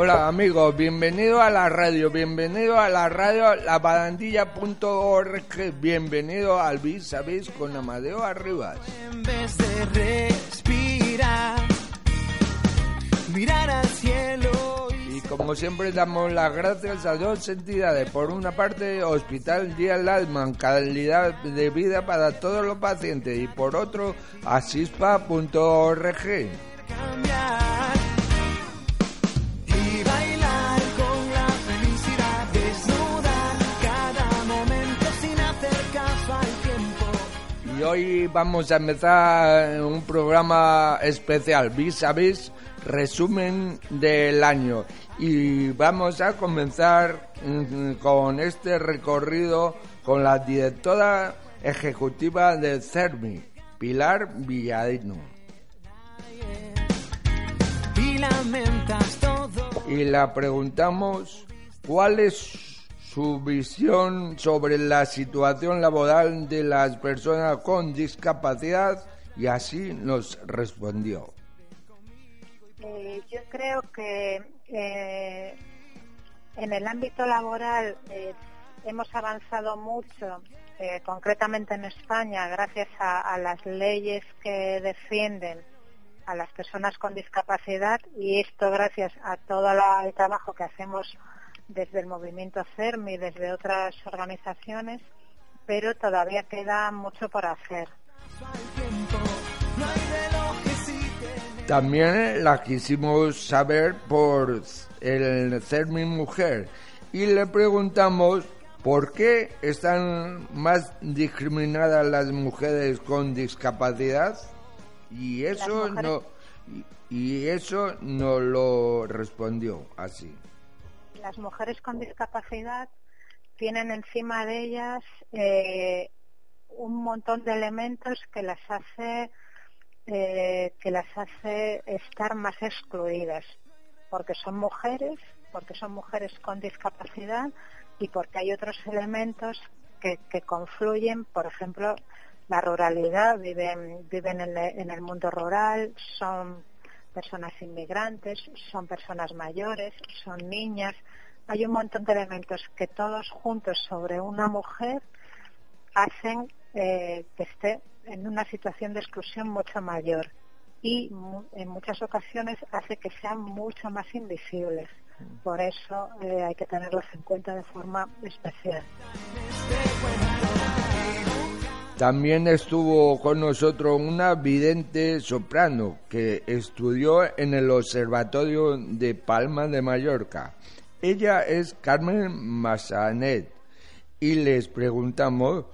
Hola amigos, bienvenido a la radio, bienvenido a la radio lapadandilla.org, bienvenido al Vis a Vis con Amadeo Arribas. En vez de respirar, mirar al cielo Y como siempre damos las gracias a dos entidades. Por una parte, Hospital Díaz Lalman, calidad de vida para todos los pacientes. Y por otro, asispa.org. hoy vamos a empezar un programa especial, vis a vis, resumen del año. Y vamos a comenzar mm, con este recorrido con la directora ejecutiva de CERMI, Pilar Villadino. Y la preguntamos cuál es su visión sobre la situación laboral de las personas con discapacidad y así nos respondió. Eh, yo creo que eh, en el ámbito laboral eh, hemos avanzado mucho, eh, concretamente en España, gracias a, a las leyes que defienden a las personas con discapacidad y esto gracias a todo la- el trabajo que hacemos desde el movimiento CERMI y desde otras organizaciones, pero todavía queda mucho por hacer. También la quisimos saber por el CERMI Mujer y le preguntamos por qué están más discriminadas las mujeres con discapacidad y eso no y eso no lo respondió así. Las mujeres con discapacidad tienen encima de ellas eh, un montón de elementos que las hace eh, que las hace estar más excluidas porque son mujeres porque son mujeres con discapacidad y porque hay otros elementos que, confluyen por ejemplo la ruralidad viven viven en el mundo rural son personas inmigrantes, son personas mayores, son niñas. Hay un montón de elementos que todos juntos sobre una mujer hacen eh, que esté en una situación de exclusión mucho mayor y en muchas ocasiones hace que sean mucho más invisibles. Por eso eh, hay que tenerlos en cuenta de forma especial. También estuvo con nosotros una vidente soprano que estudió en el Observatorio de Palma de Mallorca. Ella es Carmen Massanet y les preguntamos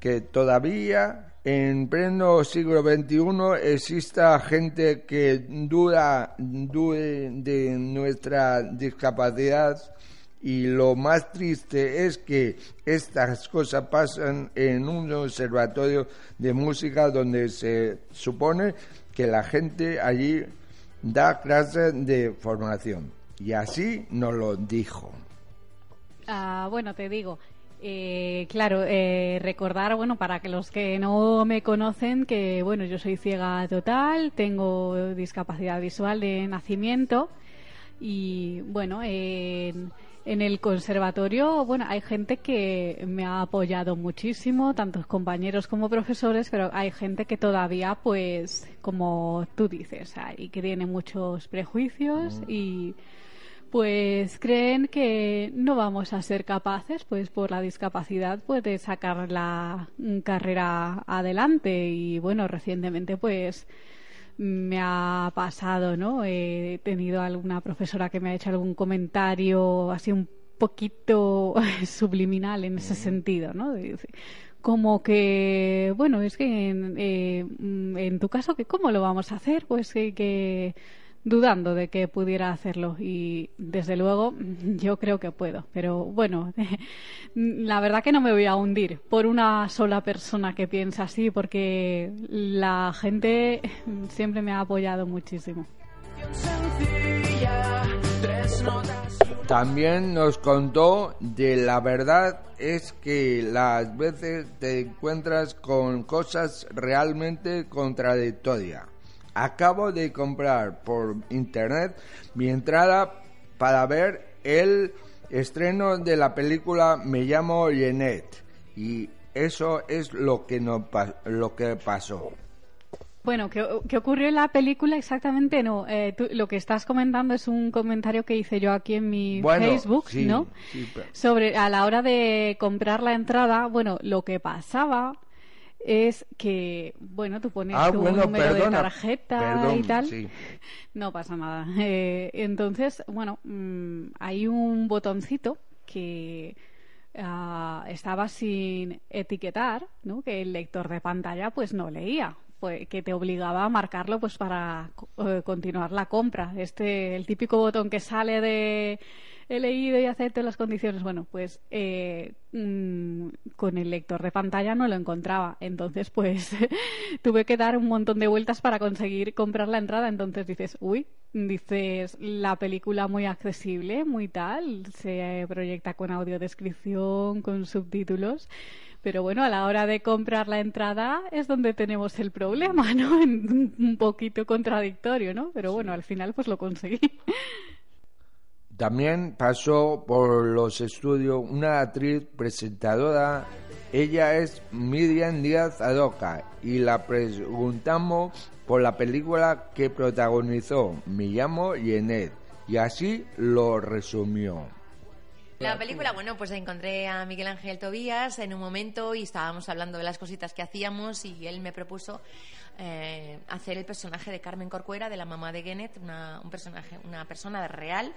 que todavía en pleno siglo XXI exista gente que duda, de nuestra discapacidad y lo más triste es que estas cosas pasan en un observatorio de música donde se supone que la gente allí da clases de formación. Y así nos lo dijo. Ah, bueno, te digo, eh, claro, eh, recordar, bueno, para que los que no me conocen, que bueno, yo soy ciega total, tengo discapacidad visual de nacimiento y bueno, en, en el conservatorio, bueno, hay gente que me ha apoyado muchísimo, tantos compañeros como profesores, pero hay gente que todavía, pues, como tú dices, hay que tiene muchos prejuicios y pues creen que no vamos a ser capaces, pues por la discapacidad, pues de sacar la mm, carrera adelante. Y bueno, recientemente pues me ha pasado, ¿no? He tenido alguna profesora que me ha hecho algún comentario así un poquito subliminal en ese sentido, ¿no? Como que, bueno, es que en, eh, mm, en tu caso, que ¿cómo lo vamos a hacer? Pues que, que dudando de que pudiera hacerlo y desde luego yo creo que puedo. Pero bueno, la verdad que no me voy a hundir por una sola persona que piensa así porque la gente siempre me ha apoyado muchísimo. También nos contó de la verdad es que las veces te encuentras con cosas realmente contradictorias. Acabo de comprar por internet mi entrada para ver el estreno de la película Me llamo Jeanette y eso es lo que, no, lo que pasó. Bueno, ¿qué, ocurrió en la película exactamente? No, eh, lo que estás comentando es un comentario que hice yo aquí en mi Facebook, ¿no? Sobre a la hora de comprar la entrada, bueno, lo que pasaba es que, bueno, tú pones ah, tu número de tarjeta y tal. No pasa nada. Eh, entonces, bueno, mm, hay un botoncito que ah, estaba sin etiquetar, ¿no? Que el lector de pantalla pues no leía pues, que te obligaba a marcarlo pues para eh, continuar la compra. Este, el típico botón que sale de he leído y acepto las condiciones. Bueno, pues eh, mm, con el lector de pantalla no lo encontraba. Entonces, pues tuve que dar un montón de vueltas para conseguir comprar la entrada. Entonces dices, uy, dices, la película muy accesible, muy tal, se proyecta con audiodescripción, con subtítulos. Pero bueno, a la hora de comprar la entrada es donde tenemos el problema, ¿no? Un poquito contradictorio, ¿no? Pero bueno, al final pues lo conseguí. También pasó por los estudios una actriz presentadora. Ella es Miriam Díaz Adoca y la preguntamos por la película que protagonizó. Me llamo Yenet y así lo resumió. La película, bueno, pues encontré a Miguel Ángel Tobías en un momento y estábamos hablando de las cositas que hacíamos y él me propuso eh, hacer el personaje de Carmen Corcuera, de la mamá de Genet, una, un personaje, una persona real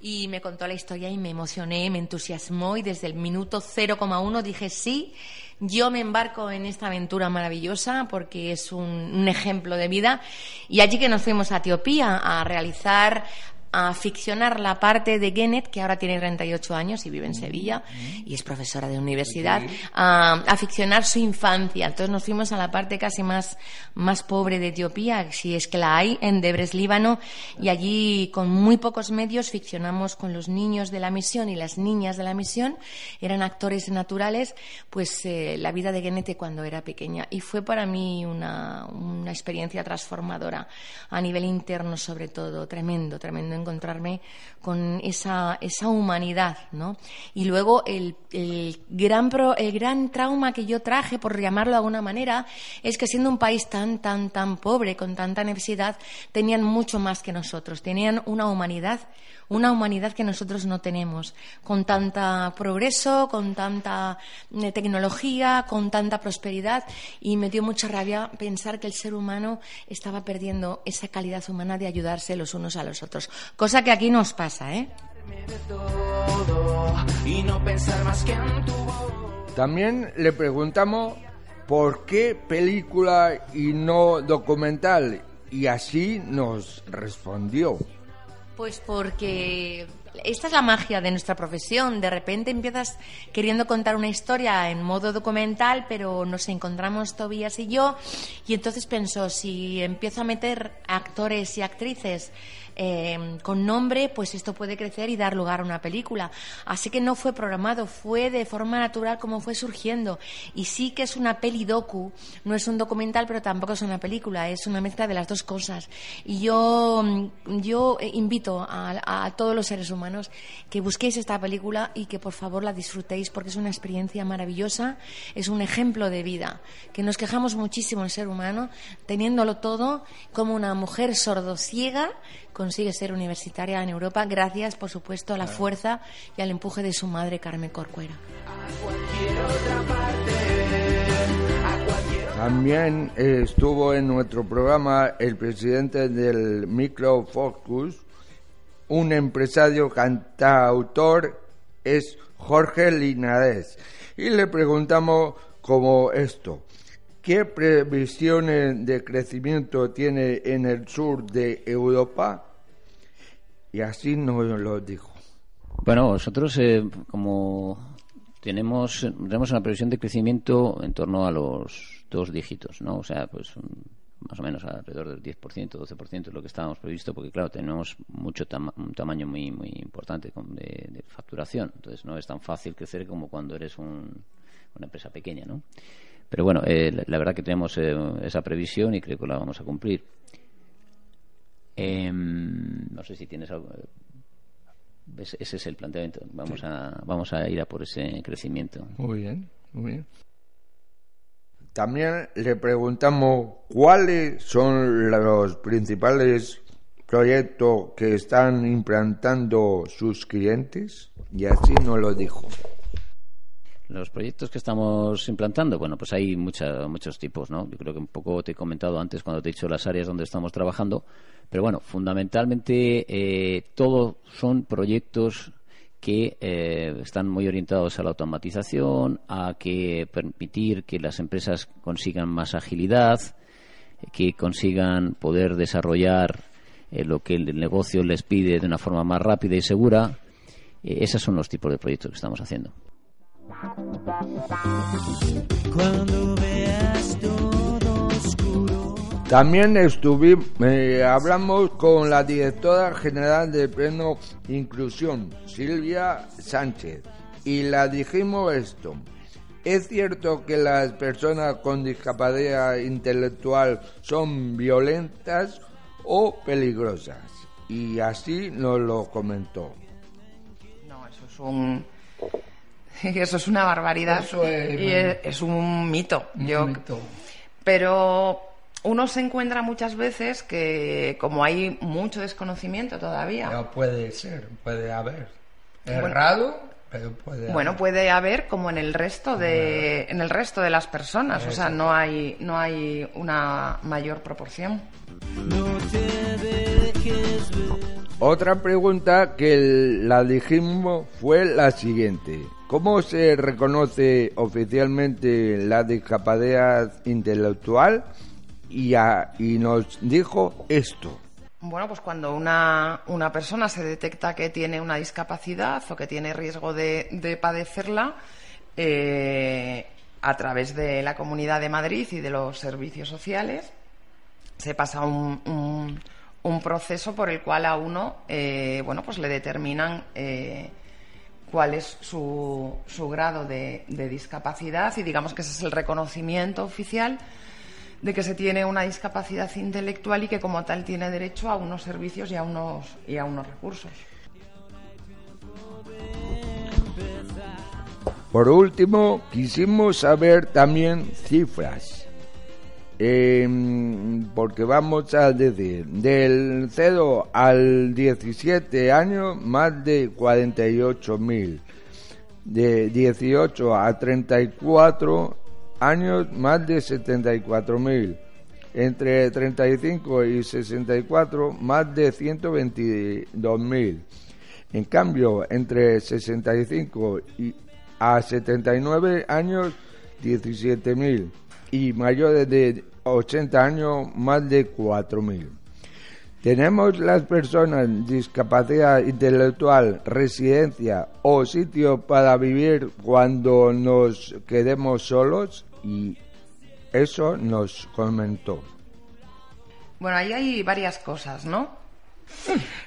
y me contó la historia y me emocioné, me entusiasmó y desde el minuto 0,1 dije sí, yo me embarco en esta aventura maravillosa porque es un, un, ejemplo de vida y allí que nos fuimos a Etiopía a realizar a ficcionar la parte de Genet, que ahora tiene 38 años y vive en Sevilla y es profesora de universidad, a, ficcionar su infancia. Entonces nos fuimos a la parte casi más, más pobre de Etiopía, si es que la hay, en Debres, Líbano, y allí con muy pocos medios ficcionamos con los niños de la misión y las niñas de la misión, eran actores naturales, pues eh, la vida de Genet cuando era pequeña. Y fue para mí una, una experiencia transformadora, a nivel interno sobre todo, tremendo, tremendo encontrarme con esa, esa humanidad, ¿no? Y luego el, el, gran el gran trauma que yo traje, por llamarlo de alguna manera, es que siendo un país tan, tan, tan pobre, con tanta necesidad, tenían mucho más que nosotros, tenían una humanidad, una humanidad que nosotros no tenemos, con tanta progreso, con tanta eh, tecnología, con tanta prosperidad, y me dio mucha rabia pensar que el ser humano estaba perdiendo esa calidad humana de ayudarse los unos a los otros, cosa que aquí nos pasa, ¿eh? También le preguntamos por qué película y no documental y así nos respondió. Pues porque esta es la magia de nuestra profesión. De repente empiezas queriendo contar una historia en modo documental, pero nos encontramos Tobías y yo, y entonces pensó, si empiezo a meter actores y actrices eh, con nombre, pues esto puede crecer y dar lugar a una película. Así que no fue programado, fue de forma natural como fue surgiendo. Y sí que es una peli docu, no es un documental, pero tampoco es una película, es una mezcla de las dos cosas. Y yo, yo invito a, a todos los seres humanos que busquéis esta película y que por favor la disfrutéis porque es una experiencia maravillosa, es un ejemplo de vida, que nos quejamos muchísimo el ser humano, teniéndolo todo como una mujer sordociega consigue ser universitaria en Europa gracias, por supuesto, a la fuerza y al empuje de su madre Carmen Corcuera. También estuvo en nuestro programa el presidente del Microfocus, un empresario cantautor, es Jorge Linares. Y le preguntamos como esto, ¿Qué previsiones de crecimiento tiene en el sur de Europa? Y así nos lo dijo. Bueno, nosotros eh, como tenemos, tenemos una previsión de crecimiento en torno a los dos dígitos, ¿no? O sea, pues más o menos alrededor del 10%, 12% es lo que estábamos previsto, porque claro, tenemos mucho un tamaño muy muy importante de, facturación, entonces no es tan fácil crecer como cuando eres una empresa pequeña, ¿no? Pero bueno, eh, la, verdad que tenemos eh, esa previsión y creo que la vamos a cumplir. Em, sé si tienes algo. Ese, es el planteamiento. Vamos a vamos a ir a por ese crecimiento. Muy bien, muy bien. También le preguntamos cuáles son los principales proyectos que están implantando sus clientes y así nos lo dijo. Los proyectos que estamos implantando, bueno, pues hay muchos tipos, ¿no? Yo creo que un poco te he comentado antes cuando te he dicho las áreas donde estamos trabajando, pero bueno, fundamentalmente eh, todos son proyectos que eh, están muy orientados a la automatización, a que permitir que las empresas consigan más agilidad, que consigan poder desarrollar eh, lo que el negocio les pide de una forma más rápida y segura. Eh, esos son los tipos de proyectos que estamos haciendo. Cuando veas también estuvimos, eh, hablamos con la directora general de Pleno Inclusión, Silvia Sánchez, y la dijimos esto. ¿Es cierto que las personas con discapacidad intelectual son violentas o peligrosas? Y así nos lo comentó. No, eso es un... Eso es una barbaridad. Eso es, y es, un mito. Yo, Pero uno se encuentra muchas veces que como hay mucho desconocimiento todavía. No puede ser, puede haber. Errado, pero puede Bueno, puede haber como en el resto de en el resto de las personas, o sea, no hay no hay una mayor proporción. Otra pregunta que la dijimos fue la siguiente. ¿Cómo se reconoce oficialmente la discapacidad intelectual? y, nos dijo esto. Bueno, pues cuando una, una, persona se detecta que tiene una discapacidad o que tiene riesgo de, padecerla, eh, a través de la Comunidad de Madrid y de los servicios sociales, se pasa un, un, proceso por el cual a uno, eh, bueno, pues le determinan eh, cuál es su, su grado de, de discapacidad y digamos que ese es el reconocimiento oficial de que se tiene una discapacidad intelectual y que como tal tiene derecho a unos servicios y a unos, y a unos recursos. Por último, quisimos saber también cifras, em, porque vamos a decir, del 0 al 17 años, más de 48.000, de 18 a 34 años más de 74.000, entre 35 y 64 más de 122.000. En cambio, entre 65 y a 79 años 17.000 y mayores de 80 años más de 4.000. Tenemos las personas discapacidad intelectual, residencia o sitio para vivir cuando nos quedemos solos y eso nos comentó. Bueno, ahí hay varias cosas, ¿no?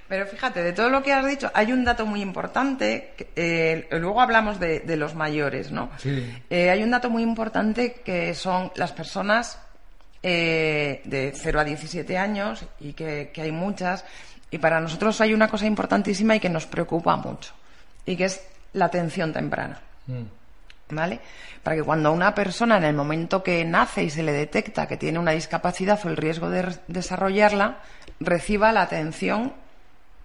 Pero fíjate, de todo lo que has dicho, hay un dato muy importante. Eh, luego hablamos de, los mayores, ¿no? Sí. Eh, hay un dato muy importante que son las personas eh, de 0 a 17 años y que, hay muchas. Y para nosotros hay una cosa importantísima y que nos preocupa mucho y que es la atención temprana. Mm. ¿Vale? Para que cuando una persona en el momento que nace y se le detecta que tiene una discapacidad o el riesgo de desarrollarla, reciba la atención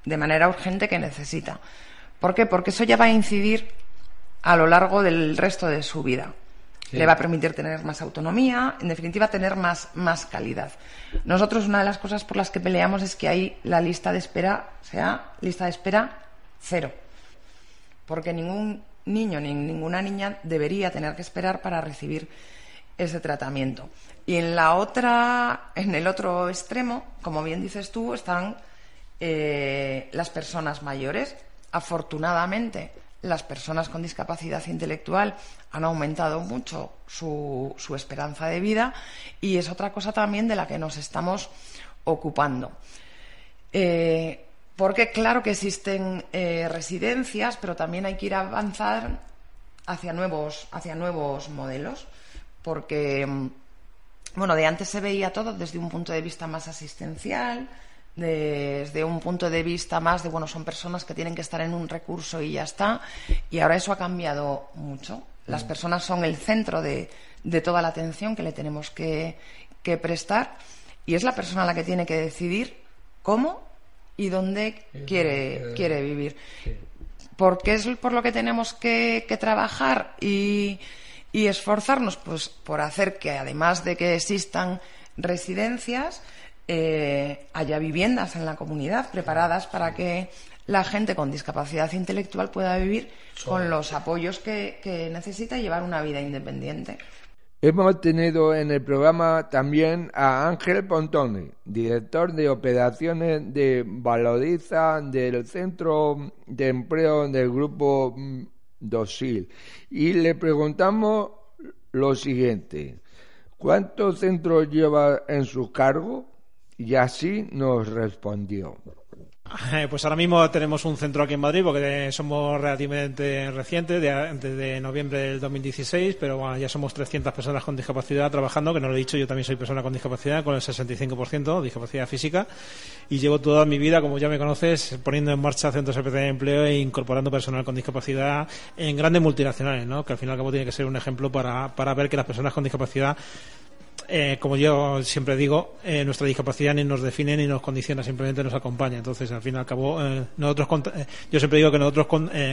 de manera urgente que necesita. ¿Por qué? Porque eso ya va a incidir a lo largo del resto de su vida. Le va a permitir tener más autonomía, en definitiva, tener más, más calidad. Nosotros, una de las cosas por las que peleamos es que hay la lista de espera, sea lista de espera cero. Porque ningún niño ni ninguna niña debería tener que esperar para recibir ese tratamiento. Y en la otra, en el otro extremo, como bien dices tú, están eh, las personas mayores. Afortunadamente, las personas con discapacidad intelectual han aumentado mucho su, su, esperanza de vida y es otra cosa también de la que nos estamos ocupando. Eh, porque claro que existen eh, residencias, pero también hay que ir a avanzar hacia nuevos, hacia nuevos modelos, porque mm, bueno, de antes se veía todo desde un punto de vista más asistencial, desde un punto de vista más de, bueno, son personas que tienen que estar en un recurso y ya está, y ahora eso ha cambiado mucho. Las mm. personas son el centro de, de toda la atención que le tenemos que, que prestar y es la persona la que tiene que decidir cómo y dónde quiere, quiere vivir. Porque es por lo que tenemos que, trabajar y, esforzarnos pues, por hacer que, además de que existan residencias, eh, haya viviendas en la comunidad preparadas para que la gente con discapacidad intelectual pueda vivir con los apoyos que, que necesita y llevar una vida independiente. Hemos tenido en el programa también a Ángel Pontoni, director de operaciones de Valoriza del Centro de Empleo del Grupo Dosil. Y le preguntamos lo siguiente, ¿cuántos centros lleva en su cargo? Y así nos respondió. Eh, pues ahora mismo tenemos un centro aquí en Madrid porque somos relativamente recientes, desde noviembre del 2016, pero bueno, ya somos 300 personas con discapacidad trabajando, que no lo he dicho, yo también soy persona con discapacidad, con el 65% discapacidad física, y llevo toda mi vida, como ya me conoces, poniendo en marcha centros de empleo e incorporando personal con discapacidad en grandes multinacionales, ¿no? que al fin y al cabo tiene que ser un ejemplo para, para ver que las personas con discapacidad eh, como yo siempre digo, eh, nuestra discapacidad ni nos define ni nos condiciona, simplemente nos acompaña. Entonces, al fin y al cabo, eh, nosotros, yo siempre digo que nosotros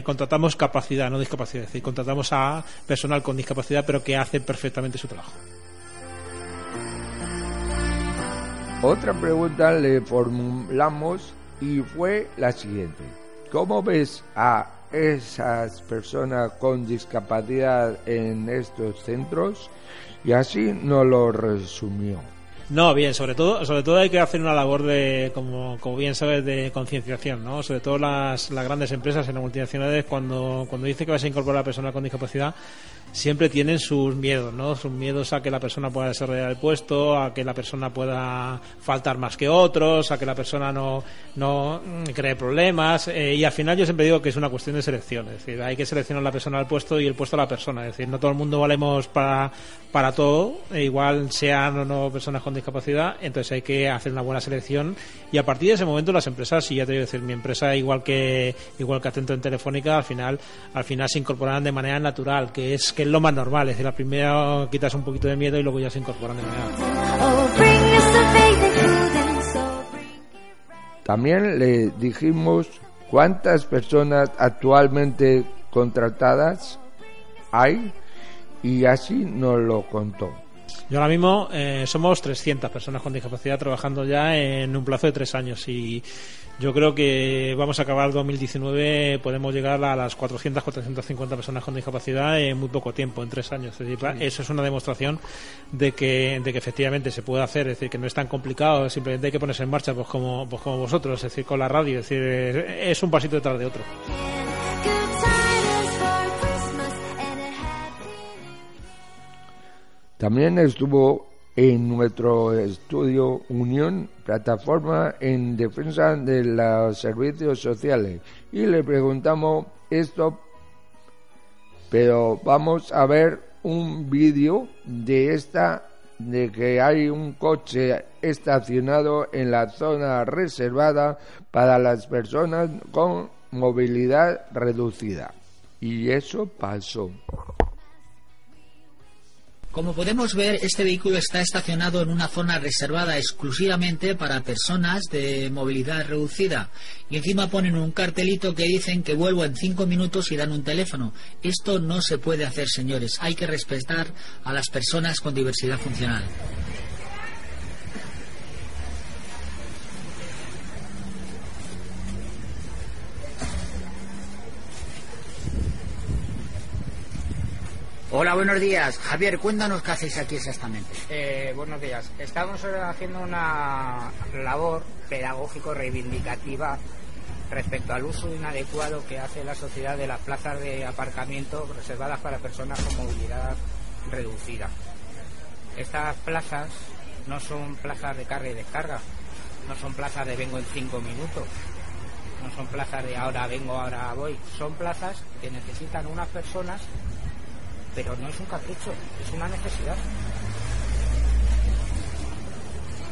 contratamos capacidad, no discapacidad. Es decir, contratamos a personal con discapacidad, pero que hace perfectamente su trabajo. Otra pregunta le formulamos y fue la siguiente. ¿Cómo ves a esas personas con discapacidad en estos centros? Y así nos lo resumió. No, bien, sobre todo, sobre todo hay que hacer una labor de, como, como bien sabes, de concienciación, ¿no? Sobre todo las, las grandes empresas en las multinacionales, cuando, cuando dice que vas a incorporar a personas con discapacidad, siempre tienen sus miedos, ¿no? Sus miedos a que la persona pueda desarrollar el puesto, a que la persona pueda faltar más que otros, a que la persona no, no cree problemas. Eh, y al final yo siempre digo que es una cuestión de selección. Es decir, hay que seleccionar la persona al puesto y el puesto a la persona. Es decir, no todo el mundo valemos para, para todo, e igual sean o no personas con discapacidad. Entonces hay que hacer una buena selección. Y a partir de ese momento las empresas, y ya te a decir, mi empresa, igual que, igual que Atento en Telefónica, al final, al final se incorporarán de manera natural, que es que es lo más normal. Es decir, la primera quitas un poquito de miedo y luego ya se incorporan de manera También le dijimos cuántas personas actualmente contratadas hay y así nos lo contó. Yo ahora mismo eh, somos 300 personas con discapacidad trabajando ya en un plazo de tres años y yo creo que vamos a acabar 2019, podemos llegar a las 400, 450 personas con discapacidad en muy poco tiempo, en tres años. eso es una demostración de que, de que efectivamente se puede hacer, es decir, que no es tan complicado, simplemente hay que ponerse en marcha, pues como, pues como vosotros, es decir, con la radio, es decir, es un pasito detrás de otro. También estuvo en nuestro estudio Unión, plataforma en defensa de los servicios sociales. Y le preguntamos esto, pero vamos a ver un vídeo de esta de que hay un coche estacionado en la zona reservada para las personas con movilidad reducida. Y eso pasó. Como podemos ver, este vehículo está estacionado en una zona reservada exclusivamente para personas de movilidad reducida. Y encima ponen un cartelito que dicen que vuelvo en cinco minutos y dan un teléfono. Esto no se puede hacer, señores. Hay que respetar a las personas con diversidad funcional. Hola, buenos días. Javier, cuéntanos qué hacéis aquí exactamente. Eh, buenos días. Estamos haciendo una labor pedagógico-reivindicativa respecto al uso inadecuado que hace la sociedad de las plazas de aparcamiento reservadas para personas con movilidad reducida. Estas plazas no son plazas de carga y descarga, no son plazas de vengo en cinco minutos, no son plazas de ahora vengo, ahora voy, son plazas que necesitan unas personas, pero no es un capricho, es una necesidad.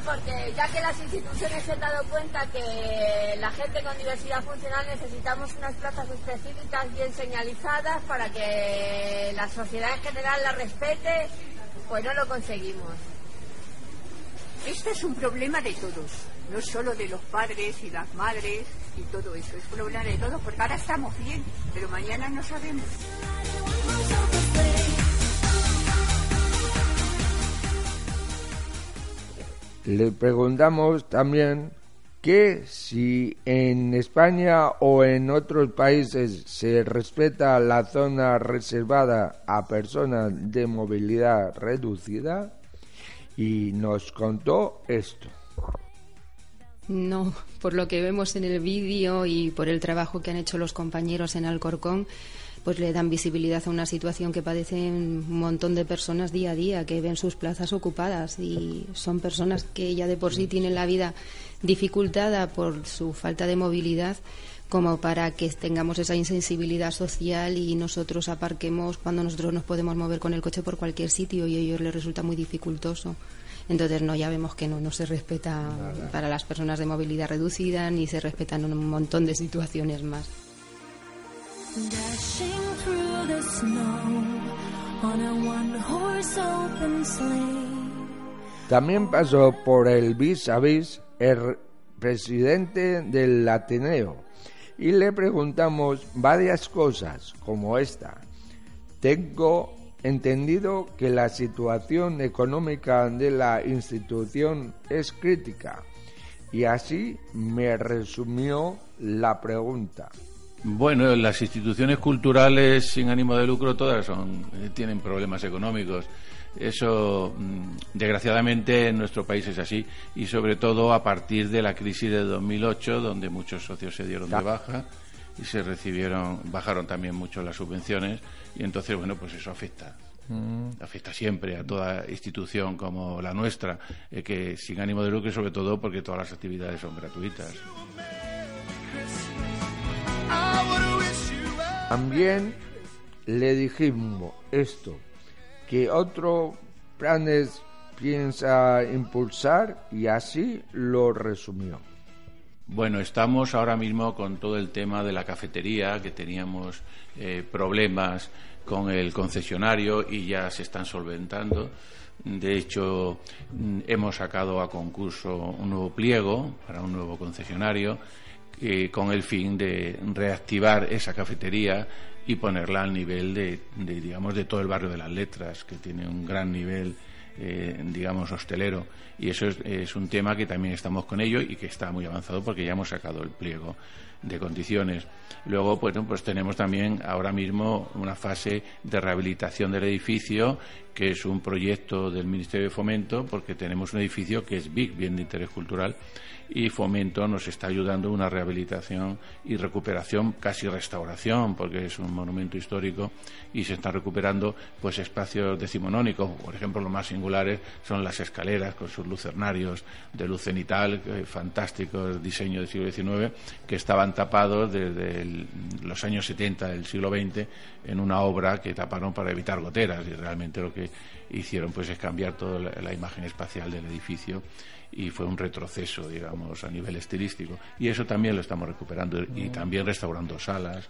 porque ya que las instituciones se han dado cuenta que la gente con diversidad funcional necesitamos unas plazas específicas bien señalizadas para que la sociedad en general la respete, pues no lo conseguimos. Este es un problema de todos, no solo de los padres y las madres y todo eso, es un problema de todos porque ahora estamos bien, pero mañana no sabemos. Le preguntamos también que si en España o en otros países se respeta la zona reservada a personas de movilidad reducida y nos contó esto. No, por lo que vemos en el vídeo y por el trabajo que han hecho los compañeros en Alcorcón, pues le dan visibilidad a una situación que padecen un montón de personas día a día, que ven sus plazas ocupadas y son personas que ya de por sí tienen la vida dificultada por su falta de movilidad como para que tengamos esa insensibilidad social y nosotros aparquemos cuando nosotros nos podemos mover con el coche por cualquier sitio y a ellos les resulta muy dificultoso. Entonces, no, ya vemos que no, no se respeta para las personas de movilidad reducida ni se respetan un montón de situaciones más. También pasó por el vis a vis el presidente del Ateneo y le preguntamos varias cosas como esta. Tengo entendido que la situación económica de la institución es crítica y así me resumió la pregunta. Bueno, las instituciones culturales sin ánimo de lucro todas son, tienen problemas económicos. Eso, mm, desgraciadamente, en nuestro país es así y sobre todo a partir de la crisis de 2008, donde muchos socios se dieron de baja y se recibieron, bajaron también mucho las subvenciones y entonces, bueno, pues eso afecta. Afecta siempre a toda institución como la nuestra, eh, que sin ánimo de lucro y sobre todo porque todas las actividades son gratuitas. También le dijimos esto, que otros planes piensa impulsar y así lo resumió. Bueno, estamos ahora mismo con todo el tema de la cafetería, que teníamos eh, problemas con el concesionario y ya se están solventando. De hecho, mm, hemos sacado a concurso un nuevo pliego para un nuevo concesionario eh, con el fin de reactivar esa cafetería y ponerla al nivel de, de, digamos, de todo el barrio de las letras, que tiene un gran nivel eh, digamos, hostelero. Y eso es, un tema que también estamos con ello y que está muy avanzado porque ya hemos sacado el pliego de condiciones. Luego, pues, pues tenemos también ahora mismo una fase de rehabilitación del edificio, que es un proyecto del Ministerio de Fomento, porque tenemos un edificio que es BIC, bien de interés cultural, y Fomento nos está ayudando una rehabilitación y recuperación, casi restauración, porque es un monumento histórico y se están recuperando pues espacios decimonónicos. Por ejemplo, los más singulares son las escaleras con sus lucernarios de luz cenital, eh, fantásticos diseño del siglo XIX, que estaban tapados desde los años 70 del siglo XX en una obra que taparon para evitar goteras y realmente lo que hicieron pues es cambiar toda la imagen espacial del edificio y fue un retroceso, digamos, a nivel estilístico. Y eso también lo estamos recuperando y también restaurando salas,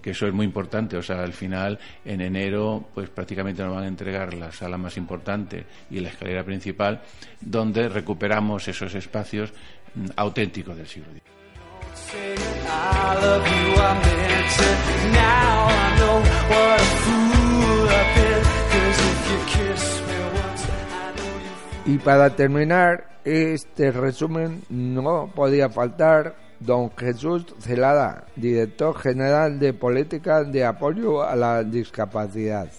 que eso es muy importante. O sea, al final, en enero, pues prácticamente nos van a entregar la sala más importante y la escalera principal, donde recuperamos esos espacios mm, auténticos del siglo XIX. Y para terminar este resumen no podía faltar don Jesús Celada, director general de Política de Apoyo a la Discapacidad.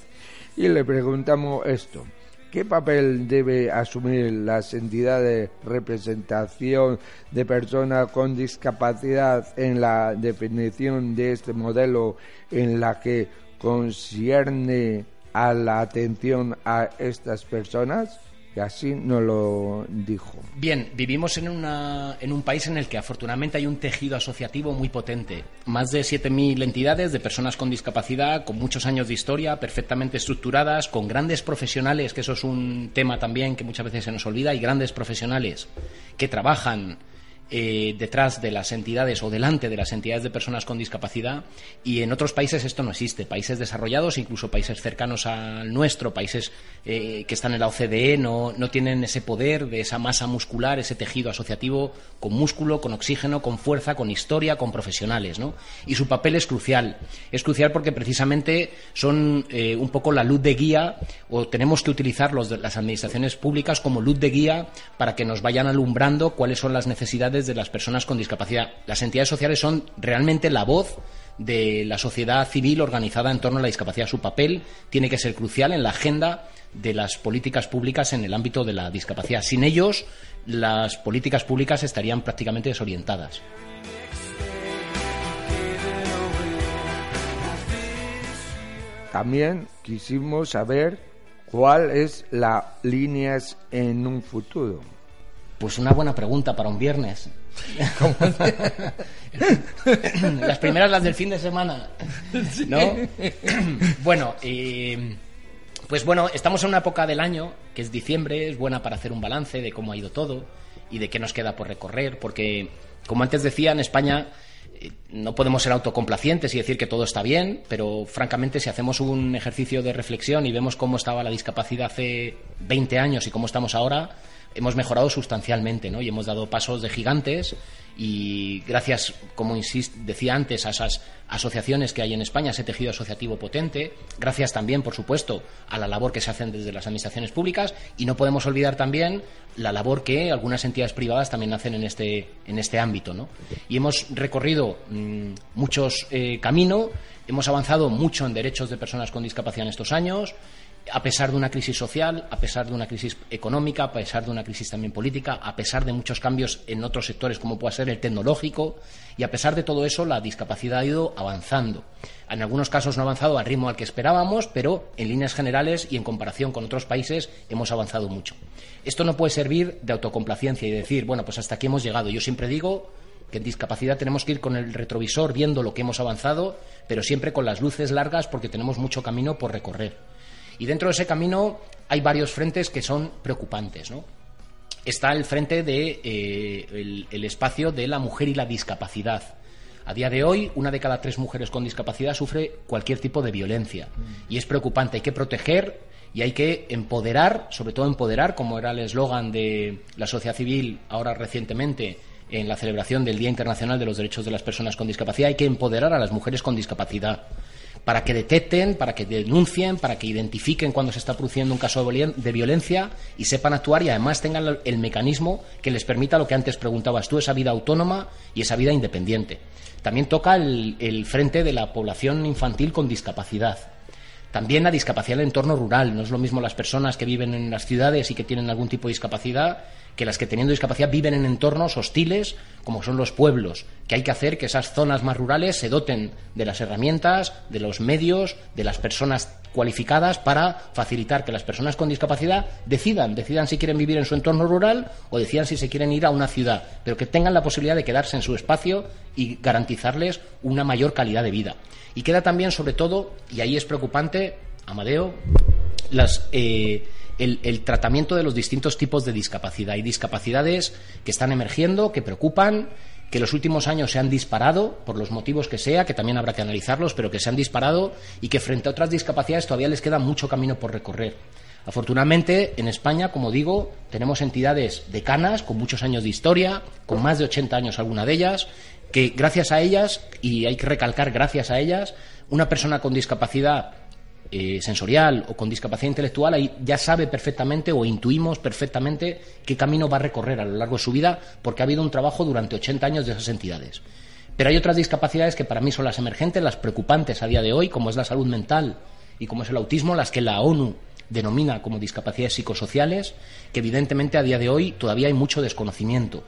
y le preguntamos esto. ¿Qué papel debe asumir las entidades de representación de personas con discapacidad en la definición de este modelo en la que concierne a la atención a estas personas? Y así nos lo dijo. Bien, vivimos en, una, en un país en el que afortunadamente hay un tejido asociativo muy potente. Más de 7.000 entidades de personas con discapacidad, con muchos años de historia, perfectamente estructuradas, con grandes profesionales, que eso es un tema también que muchas veces se nos olvida, y grandes profesionales que trabajan eh, detrás de las entidades o delante de las entidades de personas con discapacidad y en otros países esto no existe. Países desarrollados, incluso países cercanos al nuestro, países eh, que están en la OCDE, no, no tienen ese poder de esa masa muscular, ese tejido asociativo con músculo, con oxígeno, con fuerza, con historia, con profesionales. ¿no? Y su papel es crucial. Es crucial porque precisamente son eh, un poco la luz de guía o tenemos que utilizar los, las administraciones públicas como luz de guía para que nos vayan alumbrando cuáles son las necesidades de las personas con discapacidad. Las entidades sociales son realmente la voz de la sociedad civil organizada en torno a la discapacidad. Su papel tiene que ser crucial en la agenda de las políticas públicas en el ámbito de la discapacidad. Sin ellos, las políticas públicas estarían prácticamente desorientadas. También quisimos saber cuál es la líneas en un futuro. Pues una buena pregunta para un viernes. las primeras las del fin de semana, ¿no? bueno, eh, pues bueno, estamos en una época del año que es diciembre, es buena para hacer un balance de cómo ha ido todo y de qué nos queda por recorrer, porque como antes decía, en España eh, no podemos ser autocomplacientes y decir que todo está bien, pero francamente si hacemos un ejercicio de reflexión y vemos cómo estaba la discapacidad hace 20 años y cómo estamos ahora, hemos mejorado sustancialmente ¿no? y hemos dado pasos de gigantes y gracias, como insist, decía antes, a esas asociaciones que hay en España, ese tejido asociativo potente, gracias también, por supuesto, a la labor que se hacen desde las administraciones públicas y no podemos olvidar también la labor que algunas entidades privadas también hacen en este, en este ámbito. ¿no? Y hemos recorrido mm, muchos eh, caminos, hemos avanzado mucho en derechos de personas con discapacidad en estos años, a pesar de una crisis social, a pesar de una crisis económica, a pesar de una crisis también política, a pesar de muchos cambios en otros sectores como puede ser el tecnológico, y a pesar de todo eso, la discapacidad ha ido avanzando. En algunos casos no ha avanzado al ritmo al que esperábamos, pero en líneas generales y en comparación con otros países hemos avanzado mucho. Esto no puede servir de autocomplacencia y decir, bueno, pues hasta aquí hemos llegado. Yo siempre digo que en discapacidad tenemos que ir con el retrovisor viendo lo que hemos avanzado, pero siempre con las luces largas porque tenemos mucho camino por recorrer. Y dentro de ese camino hay varios frentes que son preocupantes, ¿no? Está el frente de eh, el, espacio de la mujer y la discapacidad. A día de hoy, una de cada tres mujeres con discapacidad sufre cualquier tipo de violencia. Y es preocupante. Hay que proteger y hay que empoderar, sobre todo empoderar, como era el eslogan de la sociedad civil ahora recientemente en la celebración del Día Internacional de los Derechos de las Personas con Discapacidad. Hay que empoderar a las mujeres con discapacidad para que detecten, para que denuncien, para que identifiquen cuando se está produciendo un caso de violencia y sepan actuar y además tengan el mecanismo que les permita lo que antes preguntabas tú, esa vida autónoma y esa vida independiente. También toca el, frente de la población infantil con discapacidad. También la discapacidad en el entorno rural. No es lo mismo las personas que viven en las ciudades y que tienen algún tipo de discapacidad que las que teniendo discapacidad viven en entornos hostiles como son los pueblos, que hay que hacer que esas zonas más rurales se doten de las herramientas, de los medios, de las personas cualificadas para facilitar que las personas con discapacidad decidan, decidan si quieren vivir en su entorno rural o decidan si se quieren ir a una ciudad, pero que tengan la posibilidad de quedarse en su espacio y garantizarles una mayor calidad de vida. Y queda también, sobre todo, y ahí es preocupante, Amadeo, eh, el, tratamiento de los distintos tipos de discapacidad. Hay discapacidades que están emergiendo, que preocupan, que los últimos años se han disparado, por los motivos que sea, que también habrá que analizarlos, pero que se han disparado y que frente a otras discapacidades todavía les queda mucho camino por recorrer. Afortunadamente, en España, como digo, tenemos entidades decanas con muchos años de historia, con más de 80 años alguna de ellas, que gracias a ellas, y hay que recalcar gracias a ellas, una persona con discapacidad eh, sensorial o con discapacidad intelectual, ahí ya sabe perfectamente o intuimos perfectamente qué camino va a recorrer a lo largo de su vida, porque ha habido un trabajo durante 80 años de esas entidades. Pero hay otras discapacidades que para mí son las emergentes, las preocupantes a día de hoy, como es la salud mental y como es el autismo, las que la ONU denomina como discapacidades psicosociales, que evidentemente a día de hoy todavía hay mucho desconocimiento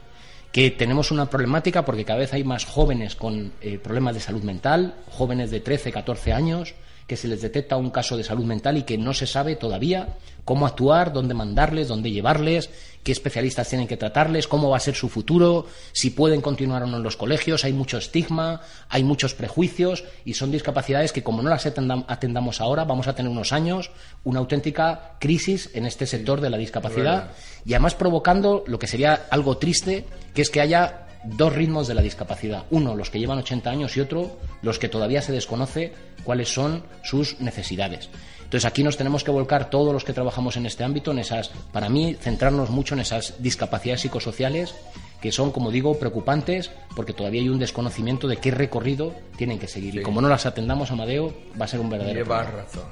que tenemos una problemática porque cada vez hay más jóvenes con eh, problemas de salud mental, jóvenes de 13, 14 años, que se les detecta un caso de salud mental y que no se sabe todavía cómo actuar, dónde mandarles, dónde llevarles, qué especialistas tienen que tratarles, cómo va a ser su futuro, si pueden continuar o no en los colegios. Hay mucho estigma, hay muchos prejuicios y son discapacidades que, como no las atendamos ahora, vamos a tener unos años una auténtica crisis en este sector de la discapacidad y además provocando lo que sería algo triste, que es que haya dos ritmos de la discapacidad. Uno, los que llevan 80 años y otro, los que todavía se desconoce cuáles son sus necesidades. Entonces aquí nos tenemos que volcar todos los que trabajamos en este ámbito, en esas, para mí, centrarnos mucho en esas discapacidades psicosociales que son, como digo, preocupantes porque todavía hay un desconocimiento de qué recorrido tienen que seguir. Y como no las atendamos, Amadeo, va a ser un verdadero. Llevas razón.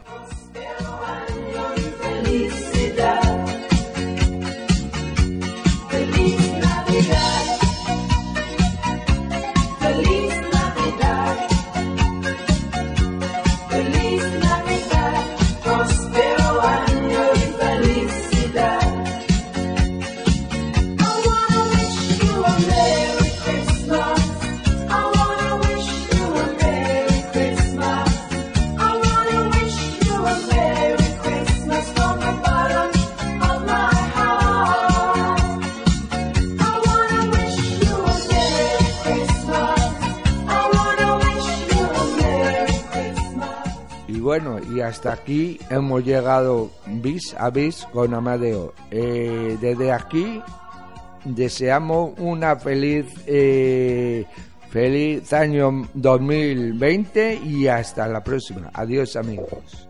Y hasta aquí hemos llegado bis a bis con Amadeo. Eh, desde aquí deseamos una feliz eh, feliz año 2020 y hasta la próxima. Adiós amigos.